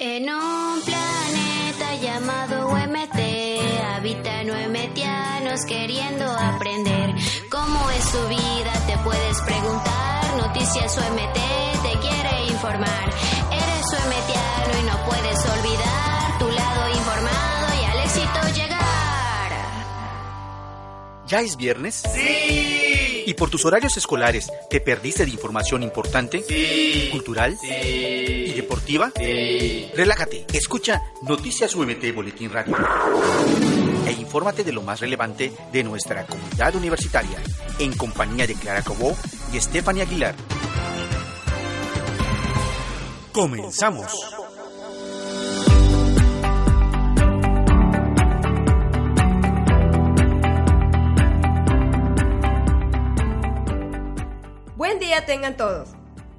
En un planeta llamado UMT habitan UMTianos queriendo aprender cómo es su vida. Te puedes preguntar, Noticias UMT te quiere informar. Eres UMTiano y no puedes olvidar tu lado informado y al éxito llegar. ¿Ya es viernes? ¡Sí! ¿Y por tus horarios escolares te perdiste de información importante? ¡Sí! ¿Cultural? ¡Sí! ¿Y deportiva? ¡Sí! Relájate, escucha Noticias UMT Boletín Radio e infórmate de lo más relevante de nuestra comunidad universitaria en compañía de Clara Cobó y Stephanie Aguilar. Comenzamos. Buen día tengan todos.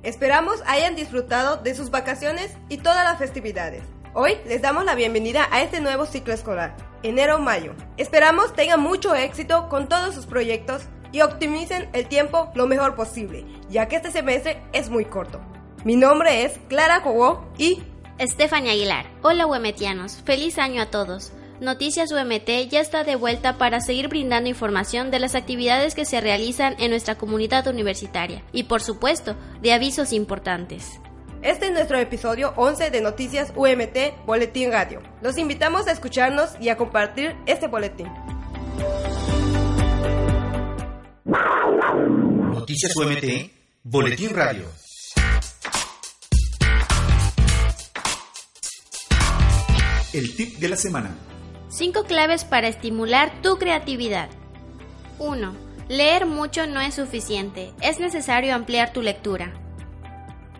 Esperamos hayan disfrutado de sus vacaciones y todas las festividades. Hoy les damos la bienvenida a este nuevo ciclo escolar, enero-mayo. Esperamos tengan mucho éxito con todos sus proyectos y optimicen el tiempo lo mejor posible, ya que este semestre es muy corto. Mi nombre es Clara Cobó y Stephanie Aguilar. Hola UMTianos, feliz año a todos. Noticias UMT ya está de vuelta para seguir brindando información de las actividades que se realizan en nuestra comunidad universitaria y por supuesto de avisos importantes. Este es nuestro episodio 11 de Noticias UMT Boletín Radio. Los invitamos a escucharnos y a compartir este boletín. Noticias UMT Boletín Radio. El tip de la semana. 5 claves para estimular tu creatividad. 1. Leer mucho no es suficiente, es necesario ampliar tu lectura.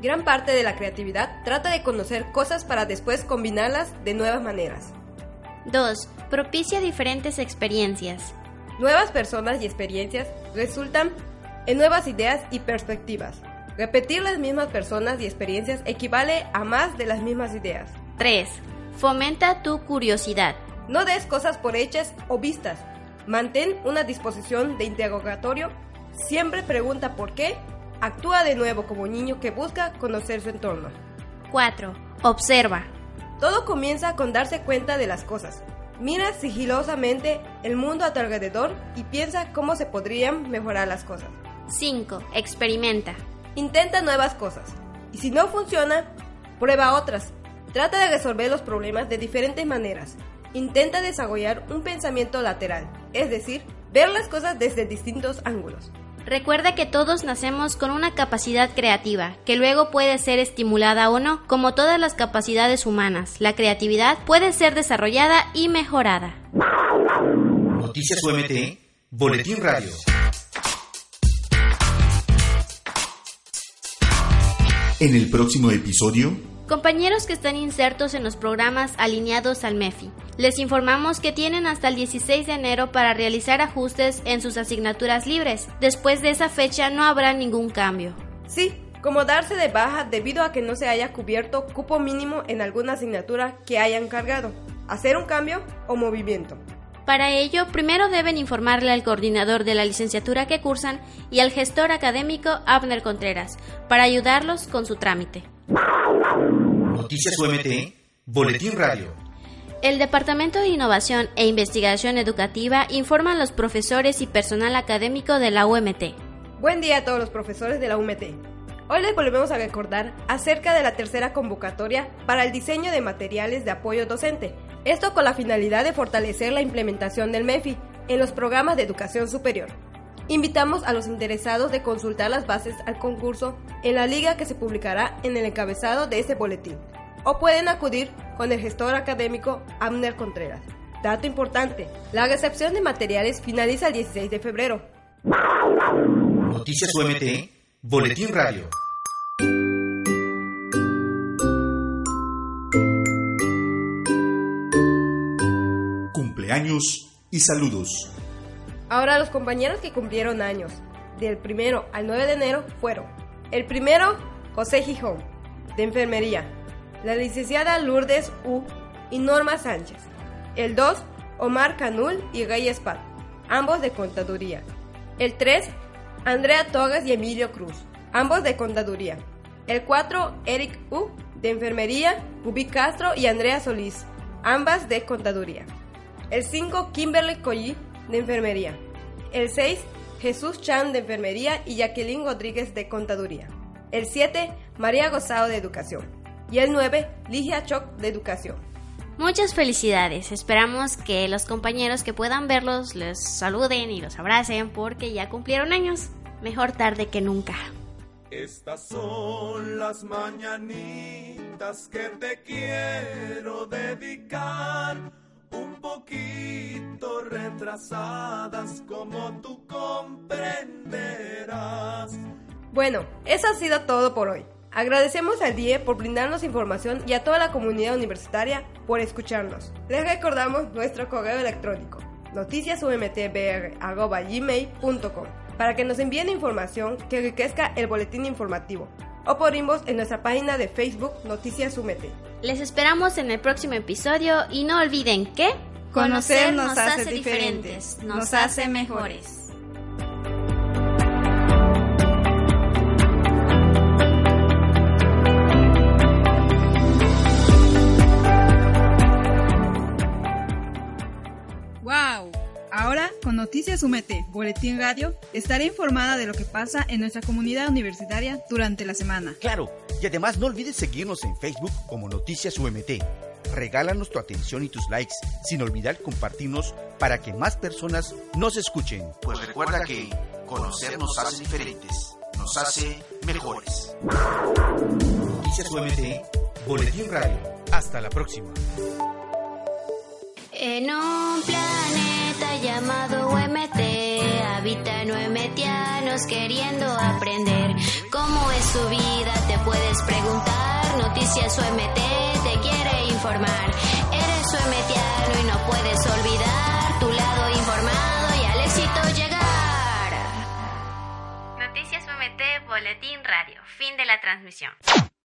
Gran parte de la creatividad trata de conocer cosas para después combinarlas de nuevas maneras. 2. Propicia diferentes experiencias. Nuevas personas y experiencias resultan en nuevas ideas y perspectivas. Repetir las mismas personas y experiencias equivale a más de las mismas ideas. 3. Fomenta tu curiosidad. No des cosas por hechas o vistas. Mantén una disposición de interrogatorio. Siempre pregunta por qué. Actúa de nuevo como niño que busca conocer su entorno. 4. Observa. Todo comienza con darse cuenta de las cosas. Mira sigilosamente el mundo a tu alrededor y piensa cómo se podrían mejorar las cosas. 5. Experimenta. Intenta nuevas cosas. Y si no funciona, prueba otras. Trata de resolver los problemas de diferentes maneras. Intenta desarrollar un pensamiento lateral, es decir, ver las cosas desde distintos ángulos. Recuerda que todos nacemos con una capacidad creativa, que luego puede ser estimulada o no, como todas las capacidades humanas. La creatividad puede ser desarrollada y mejorada. Noticias UMT Boletín Radio. En el próximo episodio, Compañeros que están insertos en los programas alineados al MEFI, les informamos que tienen hasta el 16 de enero para realizar ajustes en sus asignaturas libres. Después de esa fecha no habrá ningún cambio. Sí, como darse de baja debido a que no se haya cubierto cupo mínimo en alguna asignatura que hayan cargado, hacer un cambio o movimiento. Para ello, primero deben informarle al coordinador de la licenciatura que cursan y al gestor académico Abner Contreras, para ayudarlos con su trámite. Noticias UMT Boletín Radio. El Departamento de Innovación e Investigación Educativa informa a los profesores y personal académico de la UMT. Buen día a todos los profesores de la UMT. Hoy les volvemos a recordar acerca de la tercera convocatoria para el diseño de materiales de apoyo docente. Esto con la finalidad de fortalecer la implementación del MEFI en los programas de educación superior. Invitamos a los interesados de consultar las bases al concurso en la liga que se publicará en el encabezado de este boletín. O pueden acudir con el gestor académico Amner Contreras. Dato importante, la recepción de materiales finaliza el 16 de febrero. Noticias UMT Boletín Radio. Cumpleaños y saludos. Ahora los compañeros que cumplieron años del primero al 9 de enero fueron el primero José Gijón, de enfermería, la licenciada Lourdes U y Norma Sánchez, el 2 Omar Canul y Reyes Pat, ambos de contaduría, el 3 Andrea Torres y Emilio Cruz, ambos de contaduría, el 4 Eric U De Enfermería, Bubi Castro y Andrea Solís, ambas de Contaduría. El 5, Kimberly Colli, de Enfermería. El 6, Jesús Chan, de Enfermería y Jacqueline Rodríguez, de Contaduría. El 7, María Gozado, de Educación. Y el 9, Ligia Choc, de Educación. Muchas felicidades. Esperamos que los compañeros que puedan verlos les saluden y los abracen porque ya cumplieron años. Mejor tarde que nunca. Estas son las mañanitas que te quiero dedicar, un poquito retrasadas como tú comprenderás. Bueno, eso ha sido todo por hoy. Agradecemos al DIE por brindarnos información y a toda la comunidad universitaria por escucharnos. Les recordamos nuestro correo electrónico noticiasumtbr.gmail.com para que nos envíen información que enriquezca el boletín informativo o por inbox en nuestra página de Facebook Noticias UMT. Les esperamos en el próximo episodio y no olviden que conocer nos hace diferentes, nos hace mejores. Ahora, con Noticias Umete, Boletín Radio, estaré informada de lo que pasa en nuestra comunidad universitaria durante la semana. Claro, y además no olvides seguirnos en Facebook como Noticias UMT. Regálanos tu atención y tus likes, sin olvidar compartirnos para que más personas nos escuchen. Pues recuerda que conocer nos hace diferentes, nos hace mejores. Noticias UMT, Boletín Radio. Hasta la próxima. En un planeta llamado UMT habitan UMTianos queriendo aprender cómo es su vida. Te puedes preguntar, Noticias UMT te quiere informar. Eres UMTiano y no puedes olvidar tu lado informado y al éxito llegar. Noticias UMT Boletín Radio. Fin de la transmisión.